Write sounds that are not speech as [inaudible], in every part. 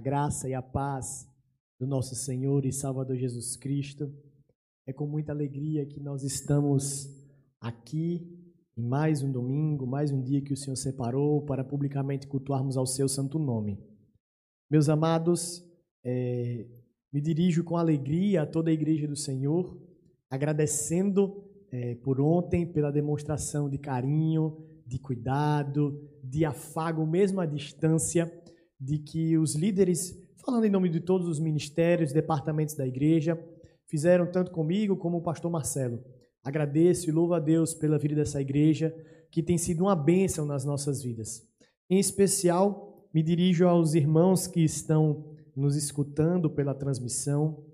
graça e a paz do nosso Senhor e Salvador Jesus Cristo. É com muita alegria que nós estamos aqui em mais um domingo, mais um dia que o Senhor separou para publicamente cultuarmos ao seu santo nome. Meus amados, é, me dirijo com alegria a toda a igreja do Senhor, agradecendo é, por ontem pela demonstração de carinho, de cuidado, de afago, mesmo à distância, de que os líderes, falando em nome de todos os ministérios, departamentos da igreja, fizeram tanto comigo como o pastor Marcelo. Agradeço e louvo a Deus pela vida dessa igreja, que tem sido uma bênção nas nossas vidas. Em especial, me dirijo aos irmãos que estão nos escutando pela transmissão.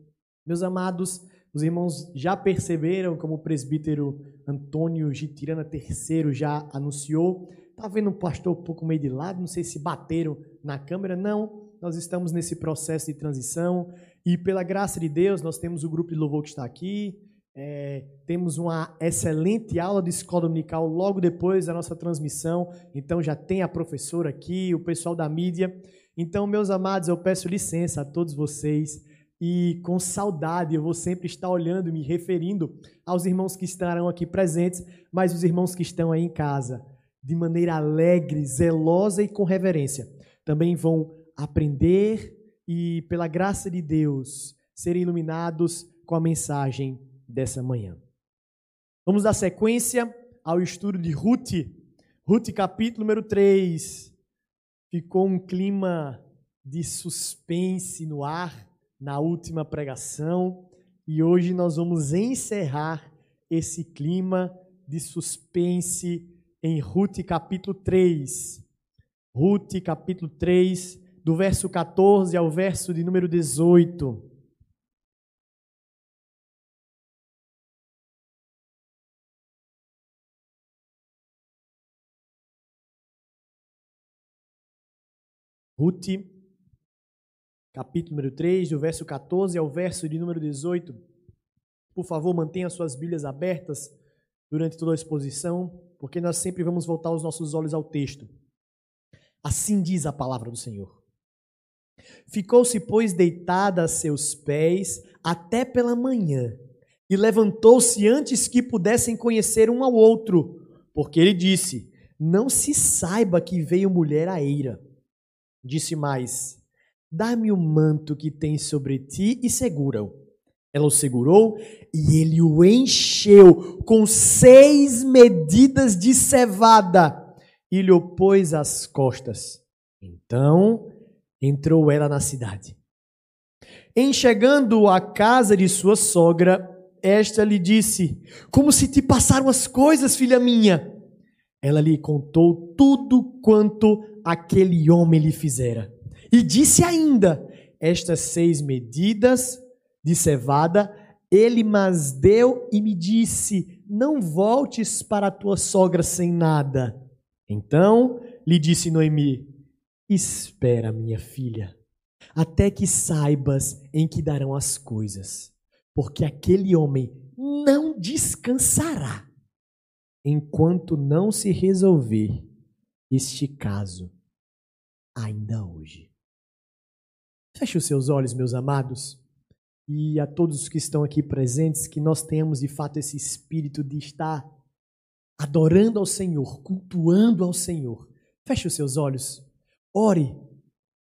Meus amados, os irmãos já perceberam como o presbítero Antônio Gitirana III já anunciou. Está vendo um pastor um pouco meio de lado, não sei se bateram na câmera. Não, nós estamos nesse processo de transição e pela graça de Deus nós temos o grupo de louvor que está aqui, é, temos uma excelente aula de escola dominical logo depois da nossa transmissão. Então já tem a professora aqui, o pessoal da mídia. Então, meus amados, eu peço licença a todos vocês e com saudade eu vou sempre estar olhando, me referindo aos irmãos que estarão aqui presentes, mas os irmãos que estão aí em casa, de maneira alegre, zelosa e com reverência, também vão aprender e, pela graça de Deus, serem iluminados com a mensagem dessa manhã. Vamos dar sequência ao estudo de Ruth. Ruth, capítulo número 3. Ficou um clima de suspense no ar na última pregação e hoje nós vamos encerrar esse clima de suspense em Ruth capítulo 3. Ruth capítulo 3, do verso 14 ao verso de número 18. Ruth, capítulo número 3, do verso 14 ao verso de número 18. Por favor, mantenha suas Bíblias abertas durante toda a exposição, porque nós sempre vamos voltar os nossos olhos ao texto. Assim diz a palavra do Senhor. Ficou-se, pois, deitada a seus pés até pela manhã, e levantou-se antes que pudessem conhecer um ao outro, porque ele disse: Não se saiba que veio mulher a eira. Disse mais: Dá-me o manto que tens sobre ti e segura-o. Ela o segurou e ele o encheu com seis medidas de cevada e lhe pôs às costas. Então entrou ela na cidade. Em chegando à casa de sua sogra, esta lhe disse: Como se te passaram as coisas, filha minha? Ela lhe contou tudo quanto aquele homem lhe fizera. E disse ainda: Estas seis medidas de cevada ele mas deu e me disse: Não voltes para a tua sogra sem nada. Então lhe disse Noemi: Espera, minha filha, até que saibas em que darão as coisas, porque aquele homem não descansará enquanto não se resolver este caso ainda hoje. Feche os seus olhos, meus amados, e a todos os que estão aqui presentes, que nós tenhamos de fato esse espírito de estar adorando ao Senhor, cultuando ao Senhor. Feche os seus olhos, ore.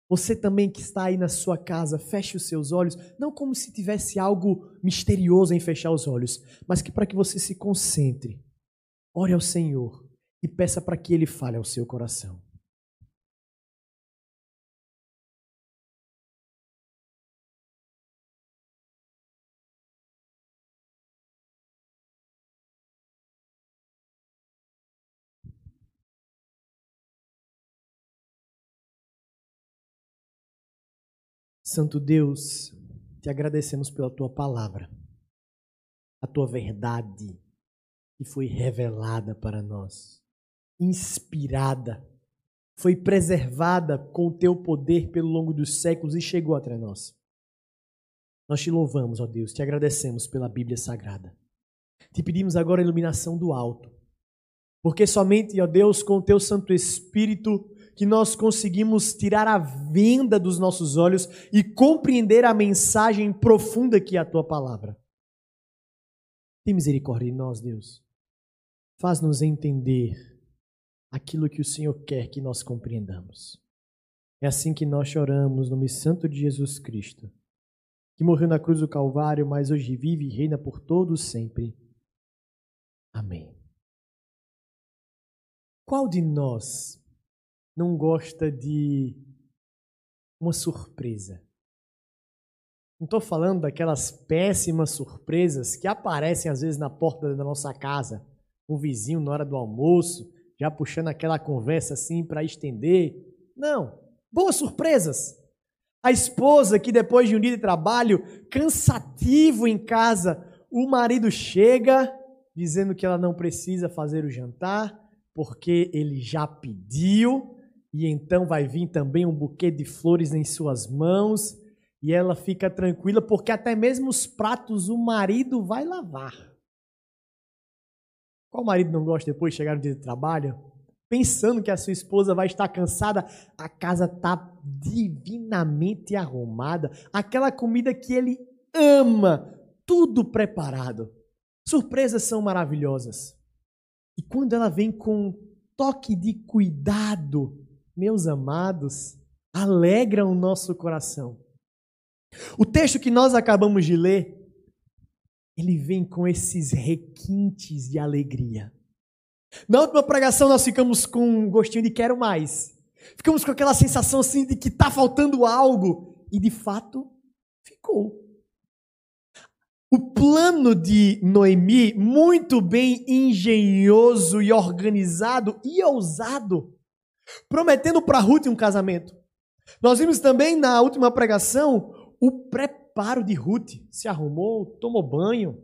Você também que está aí na sua casa, feche os seus olhos, não como se tivesse algo misterioso em fechar os olhos, mas que para que você se concentre. Ore ao Senhor e peça para que Ele fale ao seu coração. Santo Deus, te agradecemos pela tua palavra, a tua verdade que foi revelada para nós, inspirada, foi preservada com o teu poder pelo longo dos séculos e chegou até nós. Nós te louvamos, ó Deus, te agradecemos pela Bíblia Sagrada. Te pedimos agora a iluminação do alto, porque somente, ó Deus, com o teu Santo Espírito que nós conseguimos tirar a venda dos nossos olhos e compreender a mensagem profunda que é a tua palavra. Tem misericórdia de nós, Deus. Faz-nos entender aquilo que o Senhor quer que nós compreendamos. É assim que nós choramos no nome santo de Jesus Cristo, que morreu na cruz do Calvário, mas hoje vive e reina por todos sempre. Amém. Qual de nós não gosta de uma surpresa? Não estou falando daquelas péssimas surpresas que aparecem às vezes na porta da nossa casa, o vizinho na hora do almoço, já puxando aquela conversa assim para estender. Não, boas surpresas. A esposa que depois de um dia de trabalho cansativo em casa, o marido chega dizendo que ela não precisa fazer o jantar, porque ele já pediu, e então vai vir também um buquê de flores em suas mãos, e ela fica tranquila, porque até mesmo os pratos o marido vai lavar. Qual marido não gosta depois de chegar no dia de trabalho? Pensando que a sua esposa vai estar cansada, a casa está divinamente arrumada, aquela comida que ele ama, tudo preparado. Surpresas são maravilhosas. E quando ela vem com um toque de cuidado, meus amados, alegra o nosso coração. O texto que nós acabamos de ler, ele vem com esses requintes de alegria. Na última pregação nós ficamos com um gostinho de quero mais. Ficamos com aquela sensação assim de que está faltando algo. E de fato, ficou. O plano de Noemi, muito bem engenhoso e organizado e ousado, prometendo para Ruth um casamento. Nós vimos também na última pregação o preparo de Ruth. Se arrumou, tomou banho,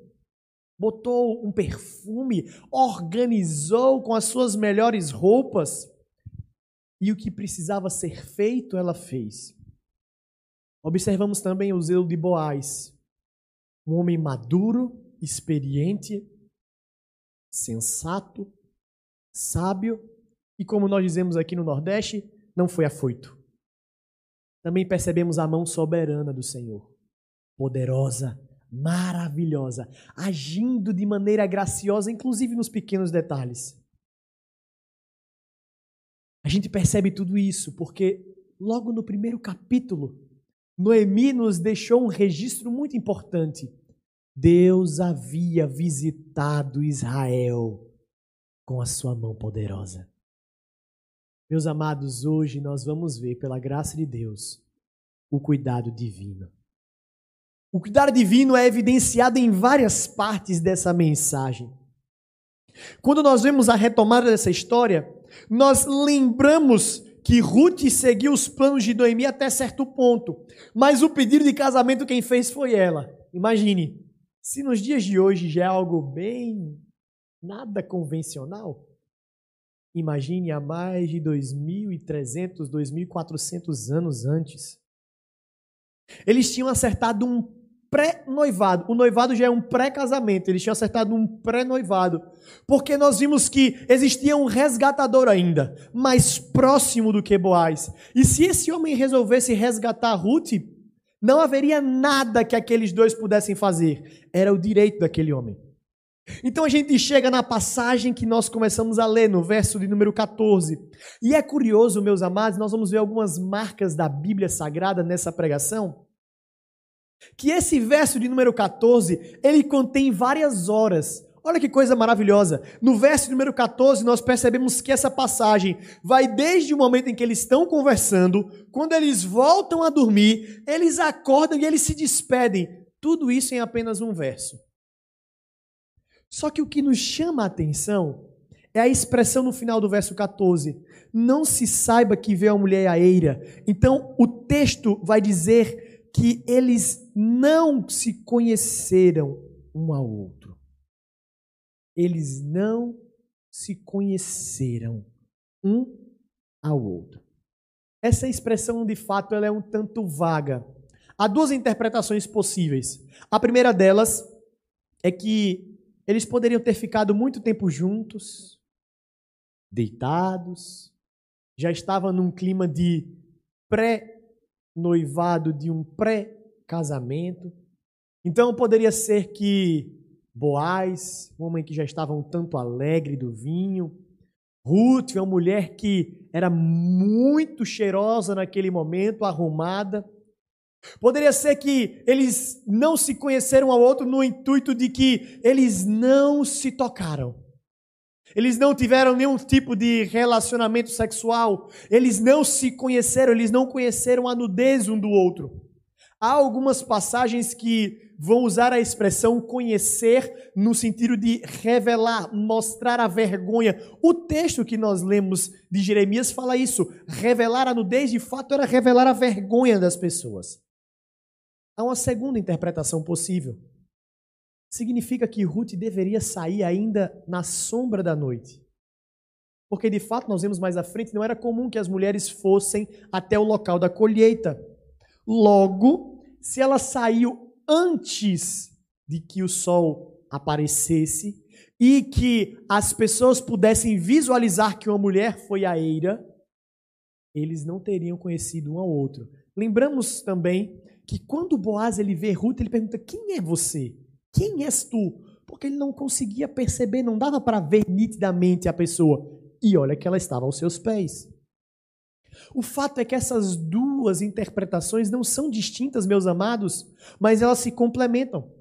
botou um perfume, organizou com as suas melhores roupas. E o que precisava ser feito, ela fez. Observamos também o zelo de Boaz um homem maduro, experiente, sensato, sábio e, como nós dizemos aqui no Nordeste, não foi afoito. Também percebemos a mão soberana do Senhor, poderosa, maravilhosa, agindo de maneira graciosa, inclusive nos pequenos detalhes. A gente percebe tudo isso porque, logo no primeiro capítulo, Noemi nos deixou um registro muito importante. Deus havia visitado Israel com a sua mão poderosa. Meus amados, hoje nós vamos ver, pela graça de Deus, o cuidado divino. O cuidado divino é evidenciado em várias partes dessa mensagem. Quando nós vemos a retomada dessa história, nós lembramos que Ruth seguiu os planos de Noemi até certo ponto, mas o pedido de casamento quem fez foi ela. Imagine, se nos dias de hoje já é algo bem nada convencional, imagine há mais de 2.300, 2.400 anos antes. Eles tinham acertado um pré-noivado. O noivado já é um pré-casamento. Eles tinham acertado um pré-noivado. Porque nós vimos que existia um resgatador ainda, mais próximo do que Boaz. E se esse homem resolvesse resgatar Ruth, não haveria nada que aqueles dois pudessem fazer. Era o direito daquele homem. Então a gente chega na passagem que nós começamos a ler, no verso de número 14. E é curioso, meus amados, nós vamos ver algumas marcas da Bíblia Sagrada nessa pregação que esse verso de número 14, ele contém várias horas. Olha que coisa maravilhosa. No verso número 14, nós percebemos que essa passagem vai desde o momento em que eles estão conversando, quando eles voltam a dormir, eles acordam e eles se despedem. Tudo isso em apenas um verso. Só que o que nos chama a atenção é a expressão no final do verso 14. Não se saiba que vê a mulher a eira. Então, o texto vai dizer que eles não se conheceram um ao outro. Eles não se conheceram um ao outro. Essa expressão, de fato, ela é um tanto vaga. Há duas interpretações possíveis. A primeira delas é que eles poderiam ter ficado muito tempo juntos, deitados, já estava num clima de pré-noivado, de um pré-casamento. Então poderia ser que Boaz, um homem que já estava um tanto alegre do vinho, Ruth, uma mulher que era muito cheirosa naquele momento, arrumada. Poderia ser que eles não se conheceram ao outro no intuito de que eles não se tocaram. Eles não tiveram nenhum tipo de relacionamento sexual. Eles não se conheceram, eles não conheceram a nudez um do outro. Há algumas passagens que vão usar a expressão conhecer no sentido de revelar, mostrar a vergonha. O texto que nós lemos de Jeremias fala isso. Revelar a nudez, de fato, era revelar a vergonha das pessoas. Há uma segunda interpretação possível. Significa que Ruth deveria sair ainda na sombra da noite. Porque de fato, nós vemos mais à frente, não era comum que as mulheres fossem até o local da colheita. Logo, se ela saiu antes de que o sol aparecesse e que as pessoas pudessem visualizar que uma mulher foi a eira, eles não teriam conhecido um ao outro. Lembramos também que quando Boaz ele vê Ruth, ele pergunta: "Quem é você? Quem és tu?" Porque ele não conseguia perceber, não dava para ver nitidamente a pessoa. E olha que ela estava aos seus pés. O fato é que essas duas interpretações não são distintas, meus amados, mas elas se complementam.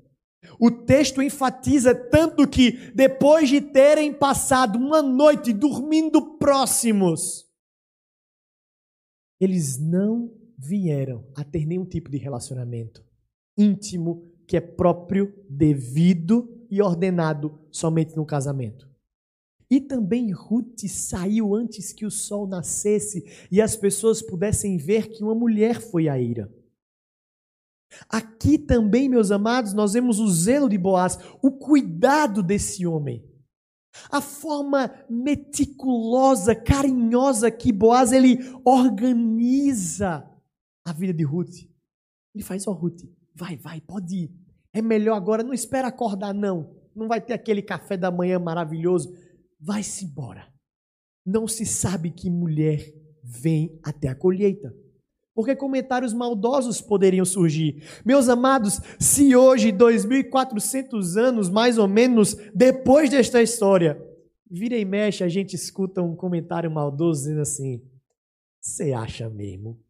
O texto enfatiza tanto que, depois de terem passado uma noite dormindo próximos, eles não vieram a ter nenhum tipo de relacionamento íntimo que é próprio, devido e ordenado somente no casamento. E também Ruth saiu antes que o sol nascesse e as pessoas pudessem ver que uma mulher foi a ira. Aqui também, meus amados, nós vemos o zelo de Boaz, o cuidado desse homem. A forma meticulosa, carinhosa que Boaz ele organiza a vida de Ruth. Ele faz, ó oh, Ruth, vai, vai, pode ir. É melhor agora, não espera acordar não. Não vai ter aquele café da manhã maravilhoso vai-se embora. Não se sabe que mulher vem até a colheita. Porque comentários maldosos poderiam surgir. Meus amados, se hoje, 2.400 anos mais ou menos depois desta história, vira e mexe, a gente escuta um comentário maldoso dizendo assim: Você acha mesmo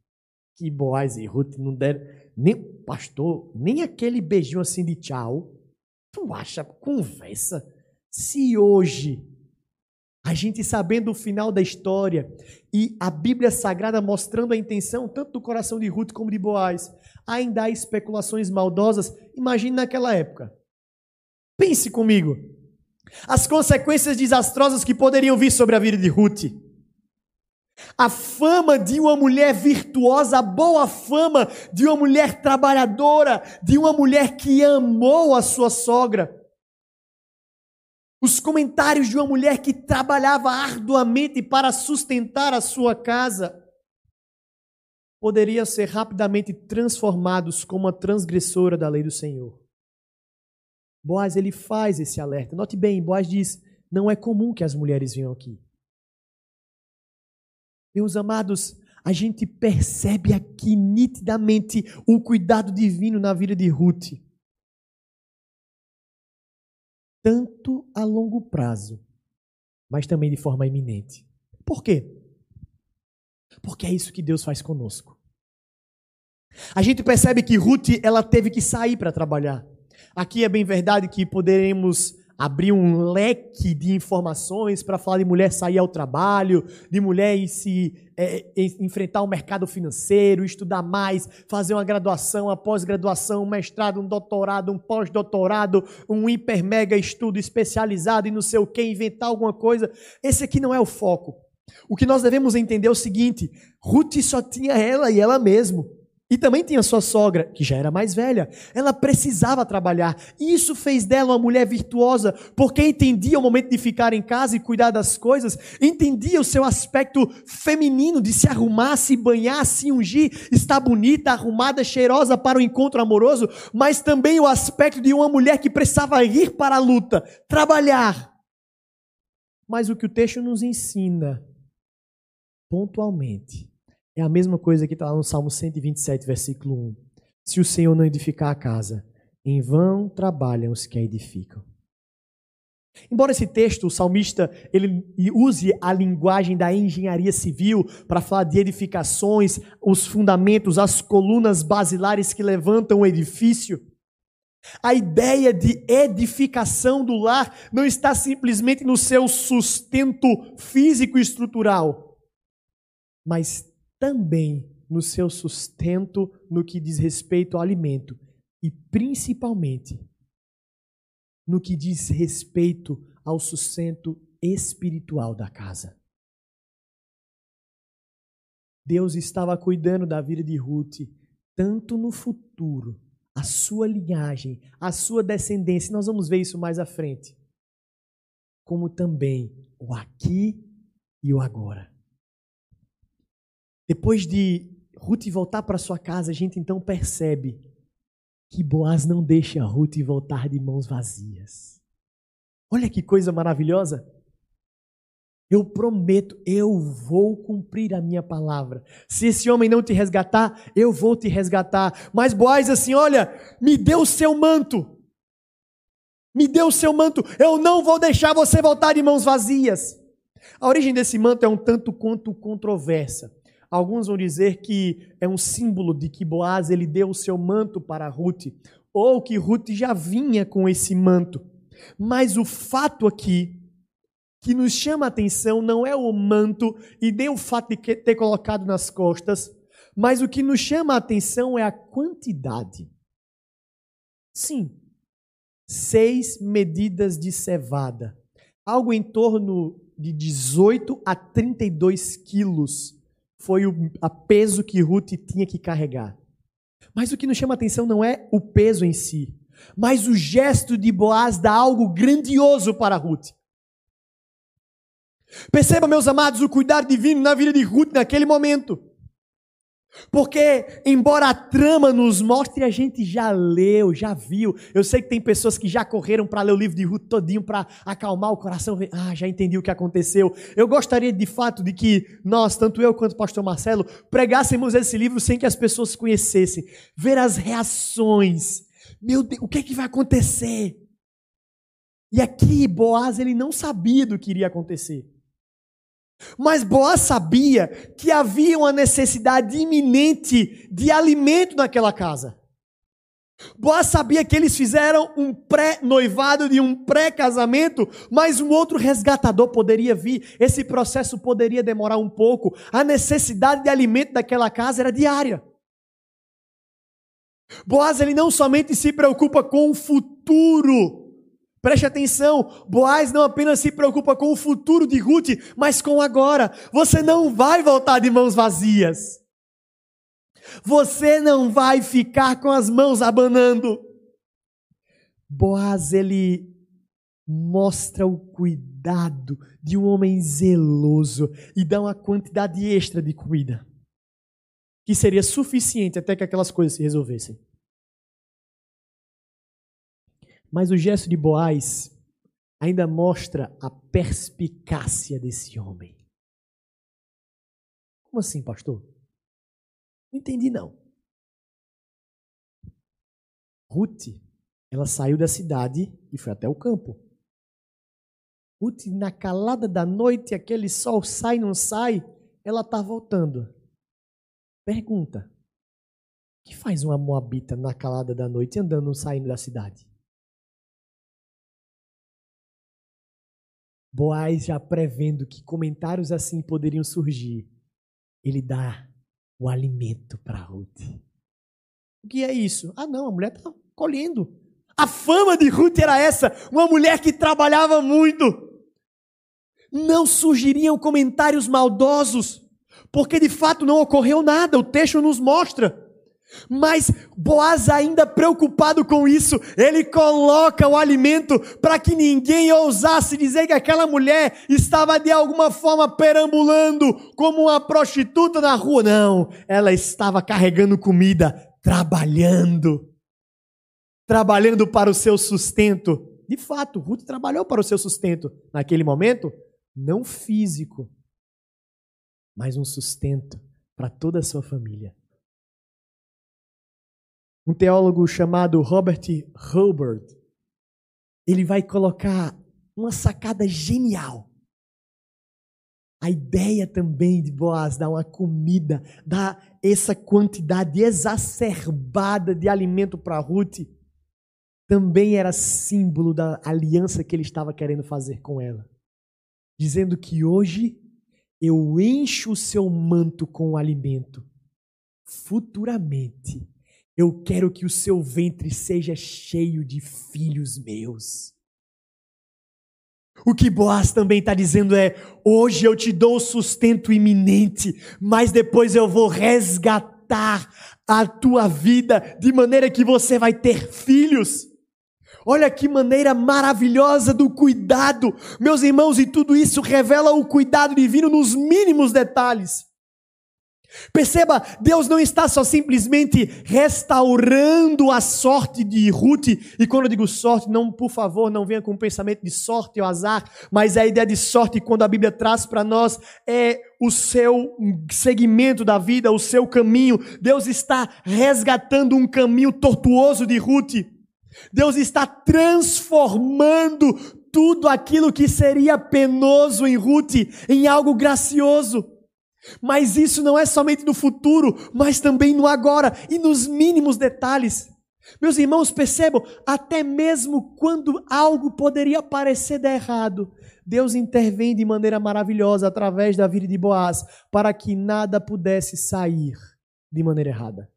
que Boaz e Ruth não deram nem, pastor, nem aquele beijinho assim de tchau? Tu acha conversa? Se hoje a gente sabendo o final da história e a Bíblia Sagrada mostrando a intenção tanto do coração de Ruth como de Boaz, ainda há especulações maldosas. Imagine naquela época. Pense comigo. As consequências desastrosas que poderiam vir sobre a vida de Ruth. A fama de uma mulher virtuosa, a boa fama de uma mulher trabalhadora, de uma mulher que amou a sua sogra os comentários de uma mulher que trabalhava arduamente para sustentar a sua casa poderiam ser rapidamente transformados como uma transgressora da lei do Senhor. Boaz ele faz esse alerta. Note bem, Boaz diz: não é comum que as mulheres venham aqui. Meus amados, a gente percebe aqui nitidamente o cuidado divino na vida de Ruth tanto a longo prazo, mas também de forma iminente. Por quê? Porque é isso que Deus faz conosco. A gente percebe que Ruth ela teve que sair para trabalhar. Aqui é bem verdade que poderemos abrir um leque de informações para falar de mulher sair ao trabalho, de mulher se é, enfrentar o mercado financeiro, estudar mais, fazer uma graduação, uma pós-graduação, um mestrado, um doutorado, um pós-doutorado, um hiper mega estudo especializado e não sei o que, inventar alguma coisa. Esse aqui não é o foco. O que nós devemos entender é o seguinte: Ruth só tinha ela e ela mesmo. E também tinha sua sogra, que já era mais velha. Ela precisava trabalhar. E isso fez dela uma mulher virtuosa, porque entendia o momento de ficar em casa e cuidar das coisas, entendia o seu aspecto feminino de se arrumar, se banhar, se ungir, estar bonita, arrumada, cheirosa para o encontro amoroso, mas também o aspecto de uma mulher que precisava ir para a luta, trabalhar. Mas o que o texto nos ensina pontualmente. É a mesma coisa que está lá no Salmo 127, versículo 1. Se o Senhor não edificar a casa, em vão trabalham os que a edificam. Embora esse texto, o salmista, ele use a linguagem da engenharia civil para falar de edificações, os fundamentos, as colunas basilares que levantam o edifício, a ideia de edificação do lar não está simplesmente no seu sustento físico e estrutural, mas também no seu sustento no que diz respeito ao alimento e principalmente no que diz respeito ao sustento espiritual da casa. Deus estava cuidando da vida de Ruth, tanto no futuro, a sua linhagem, a sua descendência, nós vamos ver isso mais à frente, como também o aqui e o agora. Depois de Ruth voltar para sua casa, a gente então percebe que Boaz não deixa Ruth voltar de mãos vazias. Olha que coisa maravilhosa. Eu prometo, eu vou cumprir a minha palavra. Se esse homem não te resgatar, eu vou te resgatar. Mas Boaz assim, olha, me dê o seu manto. Me dê o seu manto. Eu não vou deixar você voltar de mãos vazias. A origem desse manto é um tanto quanto controversa. Alguns vão dizer que é um símbolo de que Boaz ele deu o seu manto para Ruth, ou que Ruth já vinha com esse manto. Mas o fato aqui que nos chama a atenção não é o manto e nem o fato de ter colocado nas costas, mas o que nos chama a atenção é a quantidade. Sim, seis medidas de cevada, algo em torno de 18 a 32 quilos foi o a peso que Ruth tinha que carregar. Mas o que nos chama a atenção não é o peso em si, mas o gesto de Boaz dá algo grandioso para Ruth. Perceba, meus amados, o cuidado divino na vida de Ruth naquele momento. Porque, embora a trama nos mostre, a gente já leu, já viu. Eu sei que tem pessoas que já correram para ler o livro de Ruth todinho para acalmar o coração. Ah, já entendi o que aconteceu. Eu gostaria de fato de que nós, tanto eu quanto o pastor Marcelo, pregássemos esse livro sem que as pessoas conhecessem. Ver as reações. Meu Deus, o que é que vai acontecer? E aqui, Boaz, ele não sabia do que iria acontecer. Mas Boaz sabia que havia uma necessidade iminente de alimento naquela casa. Boaz sabia que eles fizeram um pré-noivado de um pré-casamento, mas um outro resgatador poderia vir. Esse processo poderia demorar um pouco. A necessidade de alimento daquela casa era diária. Boaz ele não somente se preocupa com o futuro, Preste atenção, Boaz não apenas se preocupa com o futuro de Ruth, mas com agora. Você não vai voltar de mãos vazias. Você não vai ficar com as mãos abanando. Boaz, ele mostra o cuidado de um homem zeloso e dá uma quantidade extra de comida, que seria suficiente até que aquelas coisas se resolvessem. Mas o gesto de Boaz ainda mostra a perspicácia desse homem. Como assim, pastor? Não entendi não. Ruth, ela saiu da cidade e foi até o campo. Ruth, na calada da noite, aquele sol sai, não sai, ela está voltando. Pergunta: que faz uma moabita na calada da noite andando, saindo da cidade? Boaz já prevendo que comentários assim poderiam surgir, ele dá o alimento para Ruth. O que é isso? Ah, não, a mulher está colhendo. A fama de Ruth era essa, uma mulher que trabalhava muito. Não surgiriam comentários maldosos, porque de fato não ocorreu nada, o texto nos mostra. Mas Boaz, ainda preocupado com isso, ele coloca o alimento para que ninguém ousasse dizer que aquela mulher estava de alguma forma perambulando como uma prostituta na rua. Não, ela estava carregando comida, trabalhando. Trabalhando para o seu sustento. De fato, Ruth trabalhou para o seu sustento naquele momento, não físico, mas um sustento para toda a sua família. Um teólogo chamado Robert Hobart, ele vai colocar uma sacada genial. A ideia também de Boaz dar uma comida, dar essa quantidade exacerbada de alimento para Ruth, também era símbolo da aliança que ele estava querendo fazer com ela. Dizendo que hoje eu encho o seu manto com o alimento. Futuramente, eu quero que o seu ventre seja cheio de filhos meus. O que Boaz também está dizendo é: hoje eu te dou sustento iminente, mas depois eu vou resgatar a tua vida de maneira que você vai ter filhos. Olha que maneira maravilhosa do cuidado, meus irmãos, e tudo isso revela o cuidado divino nos mínimos detalhes. Perceba, Deus não está só simplesmente restaurando a sorte de Ruth, e quando eu digo sorte, não, por favor, não venha com o pensamento de sorte ou azar, mas a ideia de sorte, quando a Bíblia traz para nós, é o seu segmento da vida, o seu caminho. Deus está resgatando um caminho tortuoso de Ruth. Deus está transformando tudo aquilo que seria penoso em Ruth em algo gracioso. Mas isso não é somente no futuro, mas também no agora e nos mínimos detalhes. Meus irmãos, percebam, até mesmo quando algo poderia parecer dar errado, Deus intervém de maneira maravilhosa através da vida de Boaz para que nada pudesse sair de maneira errada.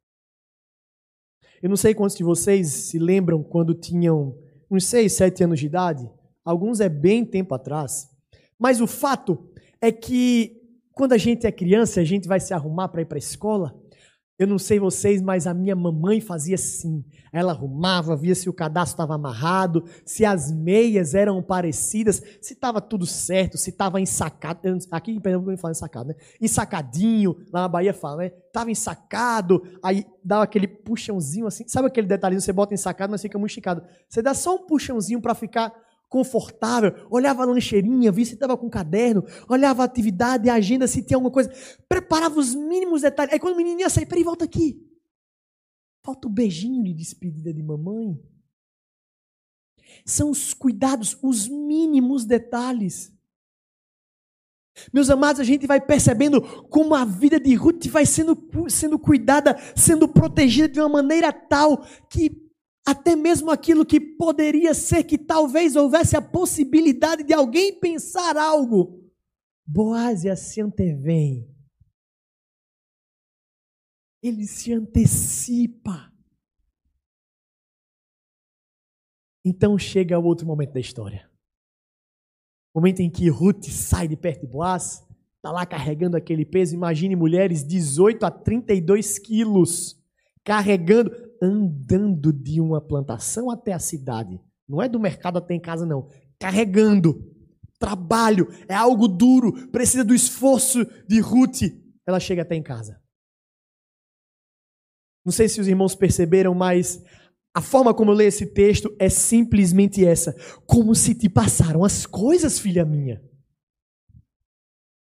Eu não sei quantos de vocês se lembram quando tinham uns 6, 7 anos de idade, alguns é bem tempo atrás, mas o fato é que quando a gente é criança, a gente vai se arrumar para ir para a escola. Eu não sei vocês, mas a minha mamãe fazia assim. Ela arrumava, via se o cadastro estava amarrado, se as meias eram parecidas, se estava tudo certo, se estava ensacado. Aqui em Pernambuco falo ensacado, né? Ensacadinho, lá na Bahia fala, né? Estava ensacado, aí dava aquele puxãozinho assim. Sabe aquele detalhinho? Você bota ensacado, mas fica muito esticado. Você dá só um puxãozinho para ficar confortável, olhava a lancheirinha, via se estava com caderno, olhava a atividade, a agenda, se tinha alguma coisa, preparava os mínimos detalhes. Aí quando o menino ia sair, peraí, volta aqui. Falta o beijinho de despedida de mamãe. São os cuidados, os mínimos detalhes. Meus amados, a gente vai percebendo como a vida de Ruth vai sendo, sendo cuidada, sendo protegida de uma maneira tal que até mesmo aquilo que poderia ser que talvez houvesse a possibilidade de alguém pensar algo, Boaz se antevém. Ele se antecipa. Então chega o outro momento da história. Momento em que Ruth sai de perto de Boaz, está lá carregando aquele peso. Imagine mulheres 18 a 32 quilos, carregando andando de uma plantação até a cidade. Não é do mercado até em casa, não. Carregando. Trabalho. É algo duro. Precisa do esforço de Ruth. Ela chega até em casa. Não sei se os irmãos perceberam, mas a forma como eu leio esse texto é simplesmente essa: como se te passaram as coisas, filha minha.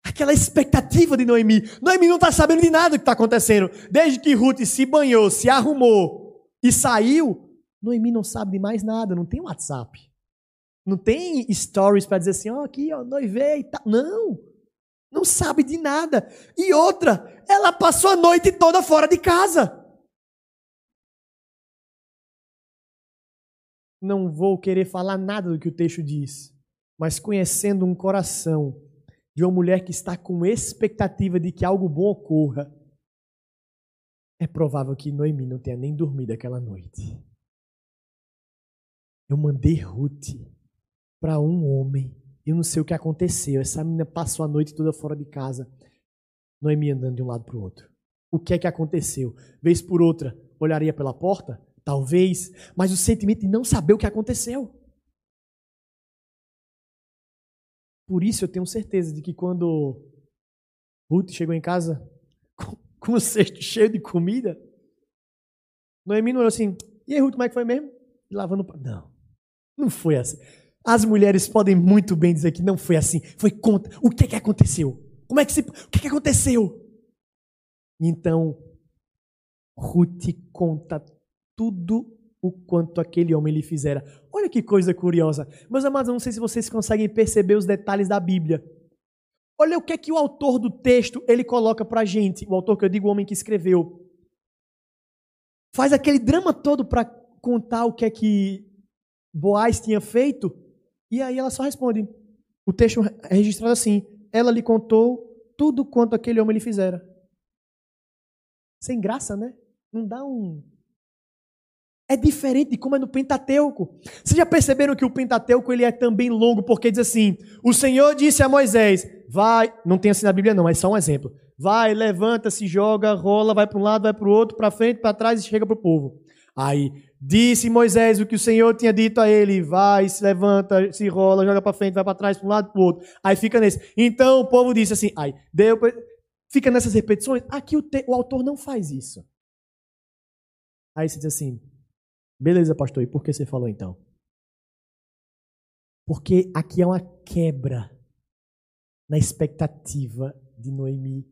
Aquela expectativa de Noemi. Noemi não está sabendo de nada do que está acontecendo. Desde que Ruth se banhou, se arrumou e saiu, Noemi não sabe de mais nada. Não tem WhatsApp. Não tem stories para dizer assim, ó, oh, aqui, ó, noivei e tal. Não. Não sabe de nada. E outra, ela passou a noite toda fora de casa. Não vou querer falar nada do que o texto diz, mas conhecendo um coração de uma mulher que está com expectativa de que algo bom ocorra, é provável que Noemi não tenha nem dormido aquela noite. Eu mandei Ruth para um homem. Eu não sei o que aconteceu. Essa menina passou a noite toda fora de casa. Noemi andando de um lado para o outro. O que é que aconteceu? Vez por outra, olharia pela porta? Talvez. Mas o sentimento de não saber o que aconteceu. Por isso eu tenho certeza de que quando Ruth chegou em casa [laughs] com, com cesto cheio de comida, Noemi não olhou assim, e aí Ruth, como é que foi mesmo? E lavando Não, não foi assim. As mulheres podem muito bem dizer que não foi assim. Foi conta. O que, é que aconteceu? Como é que se, o que, que aconteceu? Então, Ruth conta tudo o quanto aquele homem lhe fizera. Olha que coisa curiosa. Meus amados, eu não sei se vocês conseguem perceber os detalhes da Bíblia. Olha o que é que o autor do texto ele coloca para a gente. O autor que eu digo, o homem que escreveu. Faz aquele drama todo para contar o que é que Boaz tinha feito. E aí ela só responde. O texto é registrado assim. Ela lhe contou tudo quanto aquele homem lhe fizera. Sem graça, né? Não dá um. É diferente de como é no Pentateuco. Vocês já perceberam que o Pentateuco ele é também longo, porque diz assim: o Senhor disse a Moisés: vai, não tem assim na Bíblia, não, mas só um exemplo. Vai, levanta, se joga, rola, vai para um lado, vai para o outro, para frente, para trás e chega para o povo. Aí disse Moisés o que o Senhor tinha dito a ele: vai, se levanta, se rola, joga para frente, vai para trás, para um lado, para o outro. Aí fica nesse. Então o povo disse assim: aí deu, fica nessas repetições. Aqui o, te, o autor não faz isso. Aí você diz assim: beleza, pastor, e por que você falou então? Porque aqui é uma quebra na expectativa de Noemi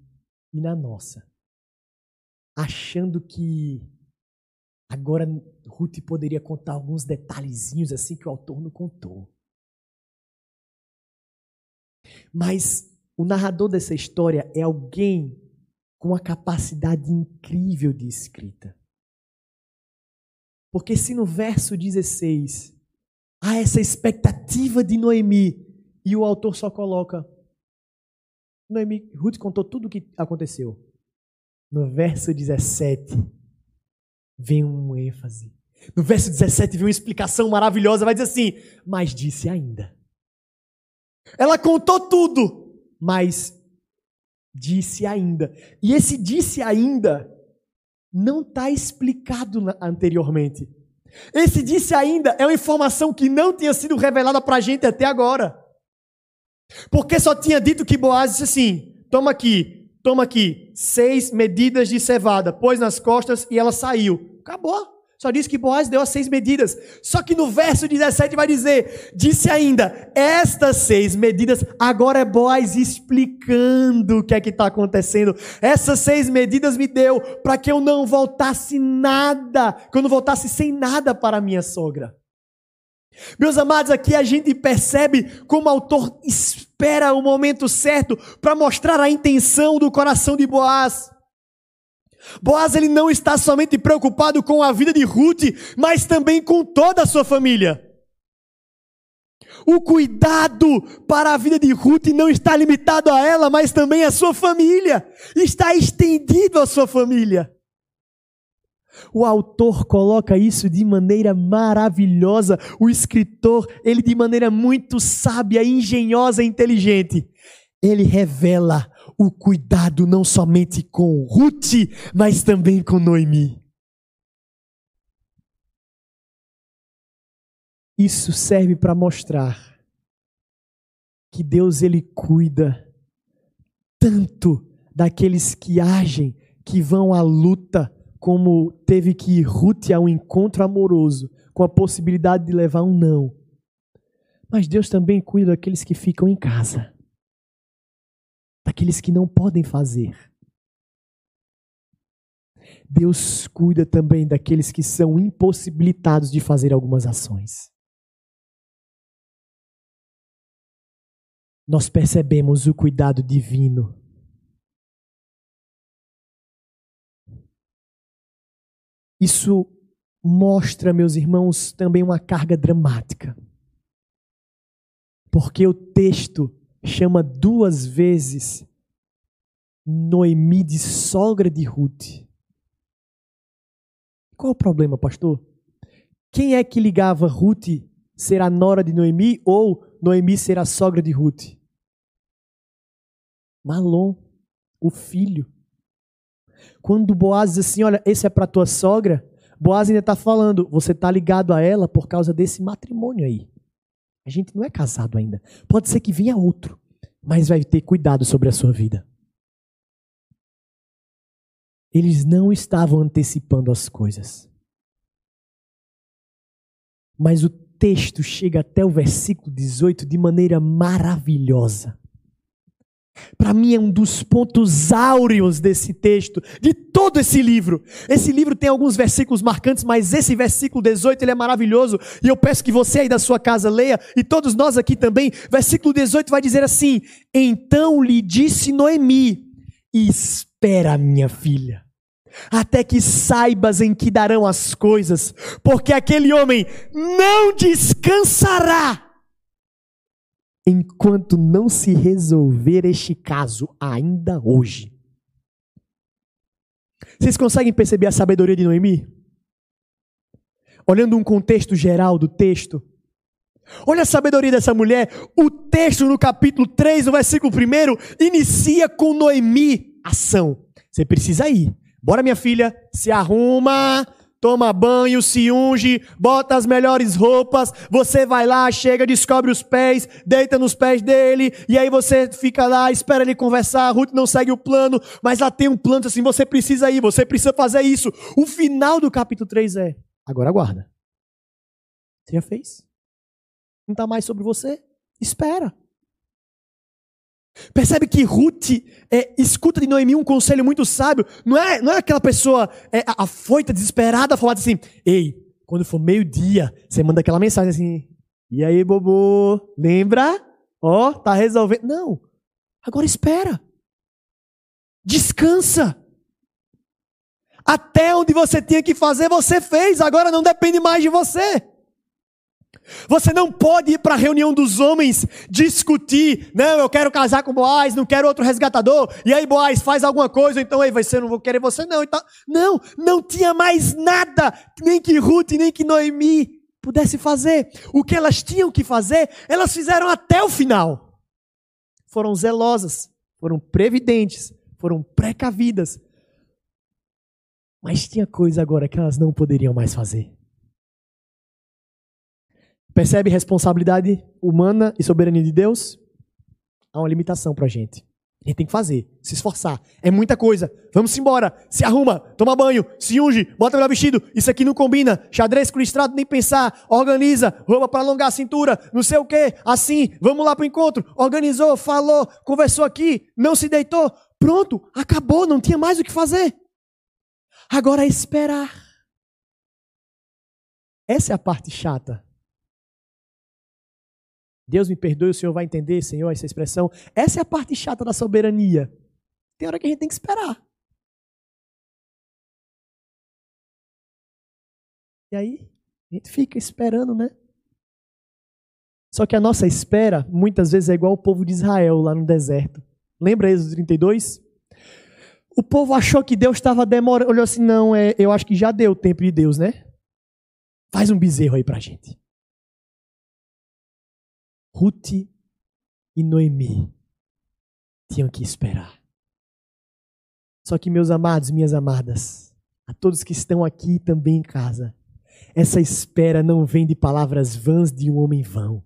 e na nossa. Achando que agora Ruth poderia contar alguns detalhezinhos assim que o autor não contou. Mas o narrador dessa história é alguém com uma capacidade incrível de escrita. Porque se no verso 16 há essa expectativa de Noemi e o autor só coloca Noemi, Ruth contou tudo o que aconteceu. No verso 17 vem um ênfase. No verso 17 vem uma explicação maravilhosa, vai dizer assim: "Mas disse ainda". Ela contou tudo, mas disse ainda. E esse disse ainda não está explicado anteriormente. Esse disse ainda é uma informação que não tinha sido revelada para a gente até agora. Porque só tinha dito que Boaz disse assim: toma aqui, toma aqui, seis medidas de cevada, pôs nas costas e ela saiu. Acabou. Só diz que Boaz deu as seis medidas. Só que no verso 17 vai dizer: disse ainda, estas seis medidas, agora é Boaz explicando o que é que está acontecendo. Essas seis medidas me deu para que eu não voltasse nada, que eu não voltasse sem nada para minha sogra. Meus amados, aqui a gente percebe como o autor espera o momento certo para mostrar a intenção do coração de Boaz. Boaz ele não está somente preocupado com a vida de Ruth, mas também com toda a sua família. O cuidado para a vida de Ruth não está limitado a ela, mas também à sua família. Está estendido à sua família. O autor coloca isso de maneira maravilhosa. O escritor, ele de maneira muito sábia, engenhosa e inteligente, ele revela o cuidado não somente com Ruth, mas também com Noemi. Isso serve para mostrar que Deus ele cuida tanto daqueles que agem, que vão à luta, como teve que ir Ruth a um encontro amoroso, com a possibilidade de levar um não. Mas Deus também cuida daqueles que ficam em casa daqueles que não podem fazer. Deus cuida também daqueles que são impossibilitados de fazer algumas ações. Nós percebemos o cuidado divino. Isso mostra, meus irmãos, também uma carga dramática. Porque o texto chama duas vezes Noemi de sogra de Ruth. Qual o problema, pastor? Quem é que ligava Ruth ser a nora de Noemi ou Noemi ser a sogra de Ruth? Malom, o filho. Quando Boaz diz assim: Olha, esse é para tua sogra, Boaz ainda está falando, você está ligado a ela por causa desse matrimônio aí. A gente não é casado ainda. Pode ser que venha outro, mas vai ter cuidado sobre a sua vida. Eles não estavam antecipando as coisas. Mas o texto chega até o versículo 18 de maneira maravilhosa. Para mim é um dos pontos áureos desse texto, de todo esse livro. Esse livro tem alguns versículos marcantes, mas esse versículo 18 ele é maravilhoso, e eu peço que você aí da sua casa leia, e todos nós aqui também. Versículo 18 vai dizer assim: Então lhe disse Noemi: Espera, minha filha, até que saibas em que darão as coisas, porque aquele homem não descansará enquanto não se resolver este caso ainda hoje. Vocês conseguem perceber a sabedoria de Noemi? Olhando um contexto geral do texto. Olha a sabedoria dessa mulher. O texto no capítulo 3, no versículo 1, inicia com Noemi ação. Você precisa ir. Bora, minha filha, se arruma, toma banho, se unge, bota as melhores roupas, você vai lá, chega, descobre os pés, deita nos pés dele, e aí você fica lá, espera ele conversar, Ruth não segue o plano, mas lá tem um plano assim, você precisa ir, você precisa fazer isso. O final do capítulo 3 é, agora aguarda. Você já fez? Não está mais sobre você? Espera. Percebe que Ruth é, escuta de Noemi um conselho muito sábio. Não é, não é aquela pessoa é, afoita, desesperada, falando assim: Ei, quando for meio-dia, você manda aquela mensagem assim: E aí, bobo, lembra? Ó, oh, tá resolvendo. Não, agora espera. Descansa. Até onde você tinha que fazer, você fez. Agora não depende mais de você. Você não pode ir para a reunião dos homens discutir, não, eu quero casar com Boaz, não quero outro resgatador, e aí Boaz faz alguma coisa, então aí você não vou querer você não. Então, não, não tinha mais nada, nem que Ruth, nem que Noemi pudesse fazer. O que elas tinham que fazer, elas fizeram até o final. Foram zelosas, foram previdentes, foram precavidas. Mas tinha coisa agora que elas não poderiam mais fazer. Percebe responsabilidade humana e soberania de Deus? Há uma limitação para a gente. A gente tem que fazer, se esforçar. É muita coisa. Vamos embora. Se arruma, toma banho, se unge, bota melhor vestido. Isso aqui não combina. Xadrez listrado, nem pensar. Organiza, roupa para alongar a cintura, não sei o quê. Assim, vamos lá para o encontro. Organizou, falou, conversou aqui, não se deitou. Pronto, acabou, não tinha mais o que fazer. Agora é esperar. Essa é a parte chata Deus me perdoe, o Senhor vai entender, Senhor, essa expressão. Essa é a parte chata da soberania. Tem hora que a gente tem que esperar. E aí, a gente fica esperando, né? Só que a nossa espera, muitas vezes, é igual o povo de Israel lá no deserto. Lembra Êxodo 32? O povo achou que Deus estava demorando. Olhou assim: não, é, eu acho que já deu o tempo de Deus, né? Faz um bezerro aí pra gente. Ruth e Noemi tinham que esperar. Só que, meus amados, minhas amadas, a todos que estão aqui também em casa, essa espera não vem de palavras vãs de um homem vão.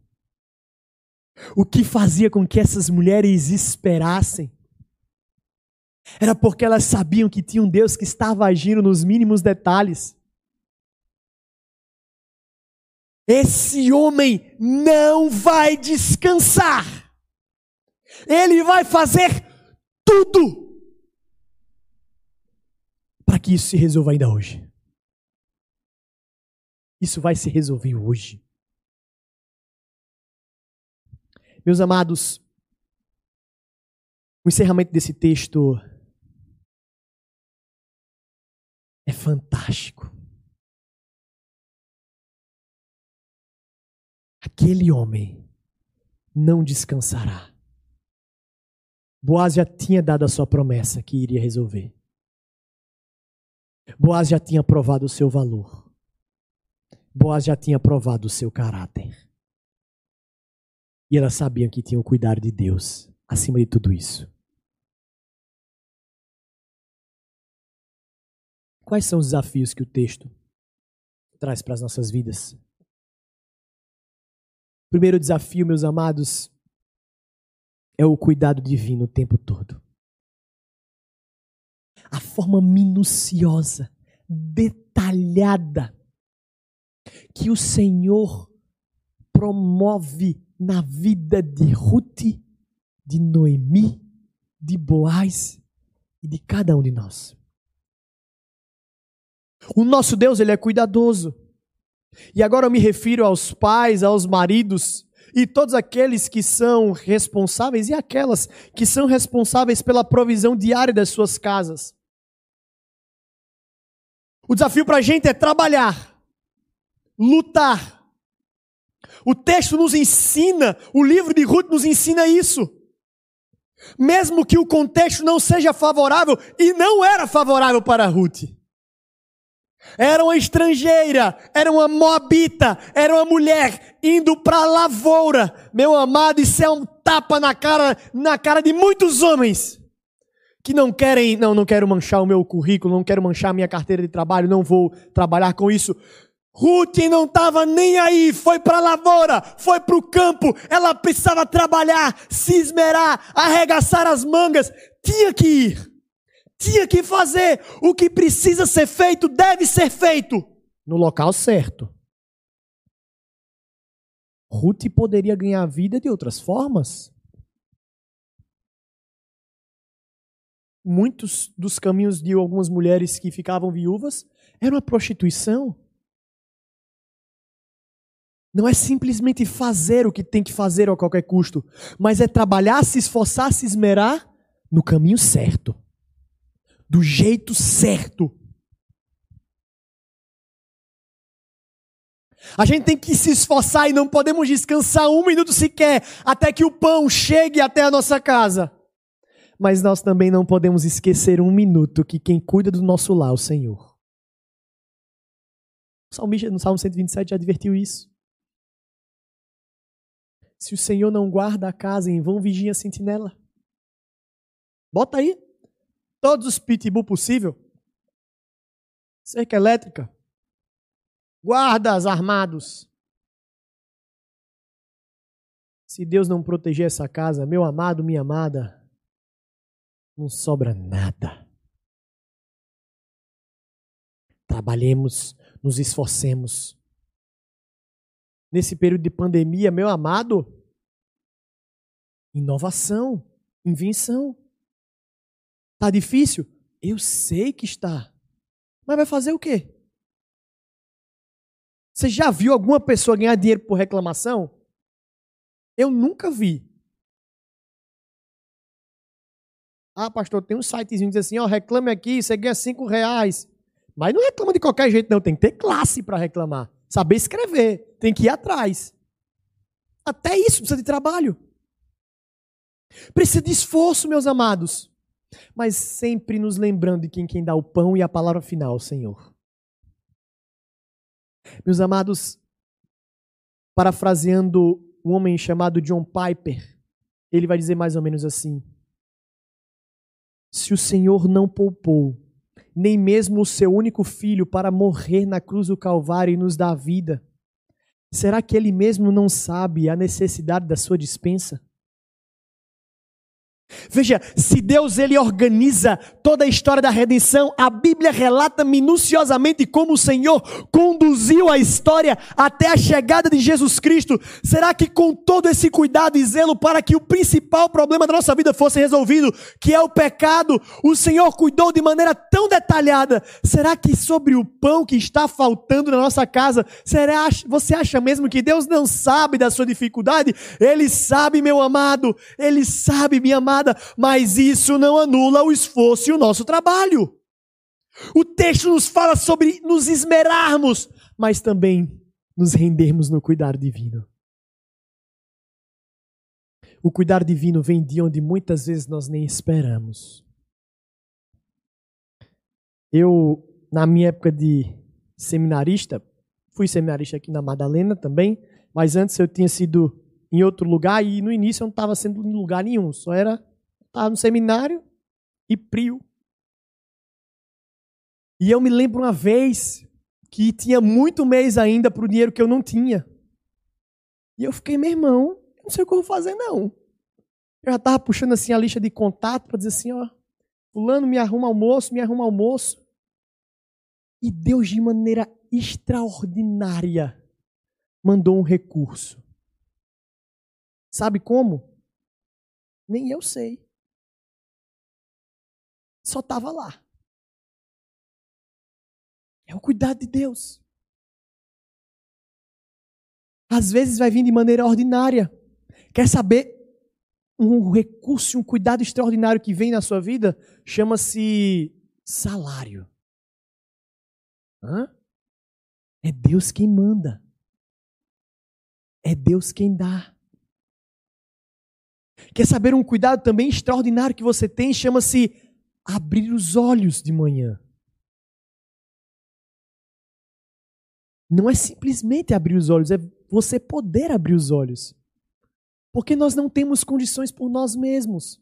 O que fazia com que essas mulheres esperassem era porque elas sabiam que tinha um Deus que estava agindo nos mínimos detalhes. Esse homem não vai descansar. Ele vai fazer tudo para que isso se resolva ainda hoje. Isso vai se resolver hoje. Meus amados, o encerramento desse texto é fantástico. Aquele homem não descansará. Boaz já tinha dado a sua promessa que iria resolver. Boaz já tinha provado o seu valor. Boaz já tinha provado o seu caráter. E elas sabiam que tinham o cuidado de Deus acima de tudo isso. Quais são os desafios que o texto traz para as nossas vidas? Primeiro desafio, meus amados, é o cuidado divino o tempo todo. A forma minuciosa, detalhada que o Senhor promove na vida de Ruth, de Noemi de Boaz e de cada um de nós. O nosso Deus, ele é cuidadoso. E agora eu me refiro aos pais, aos maridos e todos aqueles que são responsáveis e aquelas que são responsáveis pela provisão diária das suas casas. O desafio para a gente é trabalhar, lutar. O texto nos ensina, o livro de Ruth nos ensina isso. Mesmo que o contexto não seja favorável, e não era favorável para Ruth. Era uma estrangeira, era uma moabita, era uma mulher indo para a lavoura. Meu amado, isso é um tapa na cara, na cara de muitos homens que não querem, não, não quero manchar o meu currículo, não quero manchar a minha carteira de trabalho, não vou trabalhar com isso. Ruth não estava nem aí, foi para a lavoura, foi para o campo, ela precisava trabalhar, se esmerar, arregaçar as mangas, tinha que ir, tinha que fazer o que precisa ser feito, deve ser feito no local certo. Ruth poderia ganhar vida de outras formas. Muitos dos caminhos de algumas mulheres que ficavam viúvas eram a prostituição. Não é simplesmente fazer o que tem que fazer a qualquer custo, mas é trabalhar, se esforçar, se esmerar no caminho certo, do jeito certo. A gente tem que se esforçar e não podemos descansar um minuto sequer até que o pão chegue até a nossa casa. Mas nós também não podemos esquecer um minuto que quem cuida do nosso lar é o Senhor. O salmista no Salmo 127 já advertiu isso. Se o Senhor não guarda a casa, em vão vigia a sentinela. Bota aí todos os pitbull possível. Cerca elétrica. Guardas armados. Se Deus não proteger essa casa, meu amado, minha amada, não sobra nada. Trabalhemos, nos esforcemos nesse período de pandemia, meu amado, inovação, invenção. Tá difícil? Eu sei que está. Mas vai fazer o quê? Você já viu alguma pessoa ganhar dinheiro por reclamação? Eu nunca vi. Ah, pastor, tem um sitezinho que diz assim, ó, reclame aqui, você ganha cinco reais. Mas não reclama de qualquer jeito, não. Tem que ter classe para reclamar. Saber escrever, tem que ir atrás. Até isso precisa de trabalho. Precisa de esforço, meus amados. Mas sempre nos lembrando de quem, quem dá o pão e a palavra final, Senhor. Meus amados, parafraseando um homem chamado John Piper, ele vai dizer mais ou menos assim: Se o Senhor não poupou nem mesmo o seu único filho para morrer na cruz do Calvário e nos dar vida? Será que ele mesmo não sabe a necessidade da sua dispensa? Veja, se Deus ele organiza toda a história da redenção, a Bíblia relata minuciosamente como o Senhor conduziu a história até a chegada de Jesus Cristo. Será que com todo esse cuidado e zelo para que o principal problema da nossa vida fosse resolvido, que é o pecado, o Senhor cuidou de maneira tão detalhada? Será que sobre o pão que está faltando na nossa casa, será, você acha mesmo que Deus não sabe da sua dificuldade? Ele sabe, meu amado, ele sabe, minha amada mas isso não anula o esforço e o nosso trabalho. O texto nos fala sobre nos esmerarmos, mas também nos rendermos no cuidar divino. O cuidar divino vem de onde muitas vezes nós nem esperamos. Eu, na minha época de seminarista, fui seminarista aqui na Madalena também, mas antes eu tinha sido em outro lugar e no início eu não estava sendo em lugar nenhum, só era estava no seminário e prio. E eu me lembro uma vez que tinha muito mês ainda para o dinheiro que eu não tinha. E eu fiquei, meu irmão, não sei o que eu vou fazer, não. Eu já estava puxando assim a lista de contato para dizer assim, ó, fulano me arruma almoço, me arruma almoço. E Deus, de maneira extraordinária, mandou um recurso. Sabe como? Nem eu sei. só estava lá. É o cuidado de Deus. Às vezes vai vir de maneira ordinária. Quer saber um recurso, um cuidado extraordinário que vem na sua vida? Chama-se salário. Hã? É Deus quem manda. É Deus quem dá. Quer saber um cuidado também extraordinário que você tem? Chama-se abrir os olhos de manhã. Não é simplesmente abrir os olhos, é você poder abrir os olhos. Porque nós não temos condições por nós mesmos.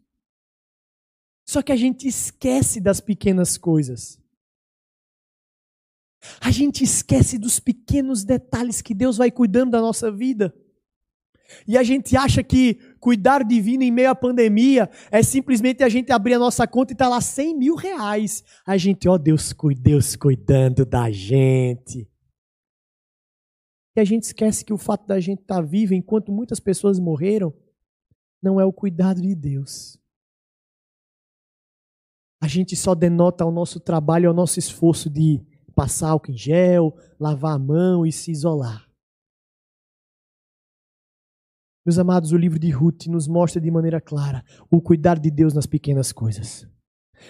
Só que a gente esquece das pequenas coisas. A gente esquece dos pequenos detalhes que Deus vai cuidando da nossa vida. E a gente acha que cuidar divino em meio à pandemia é simplesmente a gente abrir a nossa conta e tá lá 100 mil reais. A gente, ó Deus, Deus cuidando da gente. E a gente esquece que o fato da gente estar tá vivo enquanto muitas pessoas morreram não é o cuidado de Deus. A gente só denota o nosso trabalho, o nosso esforço de passar álcool em gel, lavar a mão e se isolar. Meus amados, o livro de Ruth nos mostra de maneira clara o cuidar de Deus nas pequenas coisas.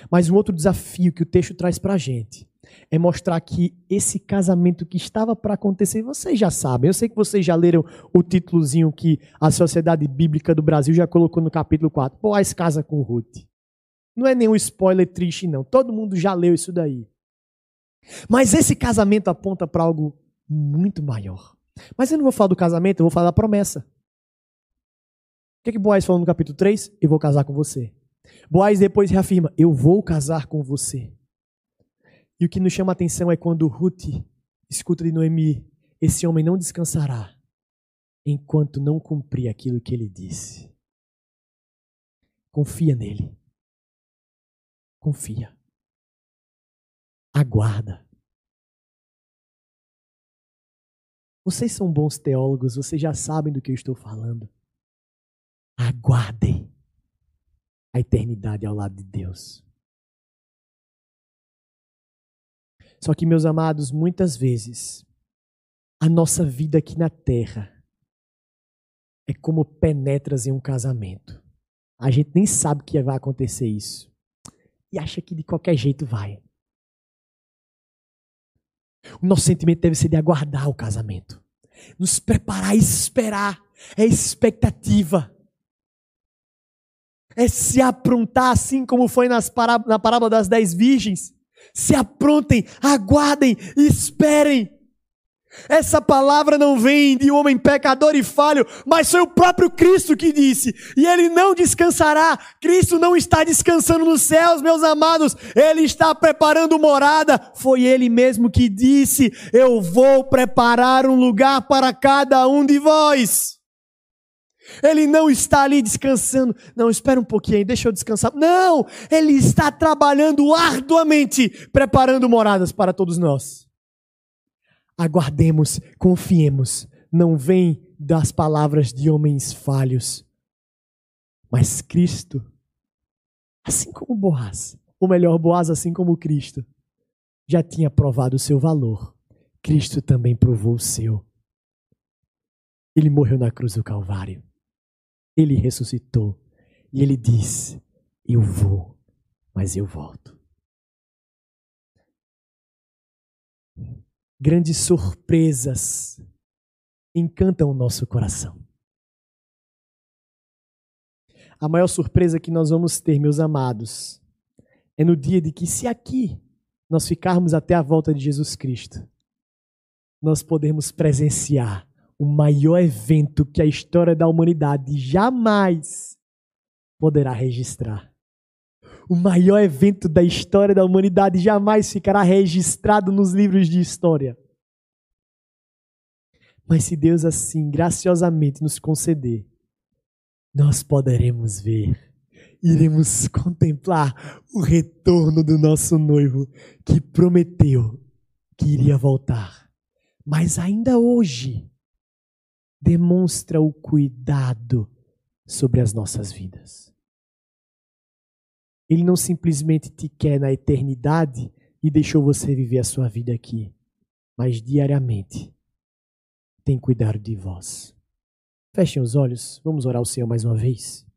Mas um outro desafio que o texto traz para a gente é mostrar que esse casamento que estava para acontecer, vocês já sabem. Eu sei que vocês já leram o títulozinho que a Sociedade Bíblica do Brasil já colocou no capítulo 4. Boaz casa com Ruth. Não é nenhum spoiler triste, não. Todo mundo já leu isso daí. Mas esse casamento aponta para algo muito maior. Mas eu não vou falar do casamento, eu vou falar da promessa. O que, que Boaz falou no capítulo 3? Eu vou casar com você. Boaz depois reafirma: Eu vou casar com você. E o que nos chama a atenção é quando Ruth escuta de Noemi: Esse homem não descansará enquanto não cumprir aquilo que ele disse. Confia nele. Confia. Aguarda. Vocês são bons teólogos, vocês já sabem do que eu estou falando. Aguardem a eternidade ao lado de Deus. Só que, meus amados, muitas vezes a nossa vida aqui na terra é como penetras em um casamento. A gente nem sabe que vai acontecer isso. E acha que de qualquer jeito vai. O nosso sentimento deve ser de aguardar o casamento. Nos preparar e esperar. É expectativa é se aprontar, assim como foi nas pará na parábola das dez virgens. Se aprontem, aguardem, esperem. Essa palavra não vem de um homem pecador e falho, mas foi o próprio Cristo que disse. E ele não descansará. Cristo não está descansando nos céus, meus amados. Ele está preparando morada. Foi ele mesmo que disse: Eu vou preparar um lugar para cada um de vós. Ele não está ali descansando. Não, espera um pouquinho deixa eu descansar. Não, ele está trabalhando arduamente, preparando moradas para todos nós. Aguardemos, confiemos. Não vem das palavras de homens falhos, mas Cristo, assim como Boaz, ou melhor, Boaz, assim como Cristo, já tinha provado o seu valor. Cristo também provou o seu. Ele morreu na cruz do Calvário ele ressuscitou. E ele diz: Eu vou, mas eu volto. Grandes surpresas encantam o nosso coração. A maior surpresa que nós vamos ter, meus amados, é no dia de que, se aqui nós ficarmos até a volta de Jesus Cristo, nós podemos presenciar o maior evento que a história da humanidade jamais poderá registrar. O maior evento da história da humanidade jamais ficará registrado nos livros de história. Mas se Deus assim graciosamente nos conceder, nós poderemos ver, iremos contemplar o retorno do nosso noivo que prometeu que iria voltar. Mas ainda hoje, demonstra o cuidado sobre as nossas vidas. Ele não simplesmente te quer na eternidade e deixou você viver a sua vida aqui, mas diariamente tem cuidado de vós. Fechem os olhos, vamos orar ao Senhor mais uma vez.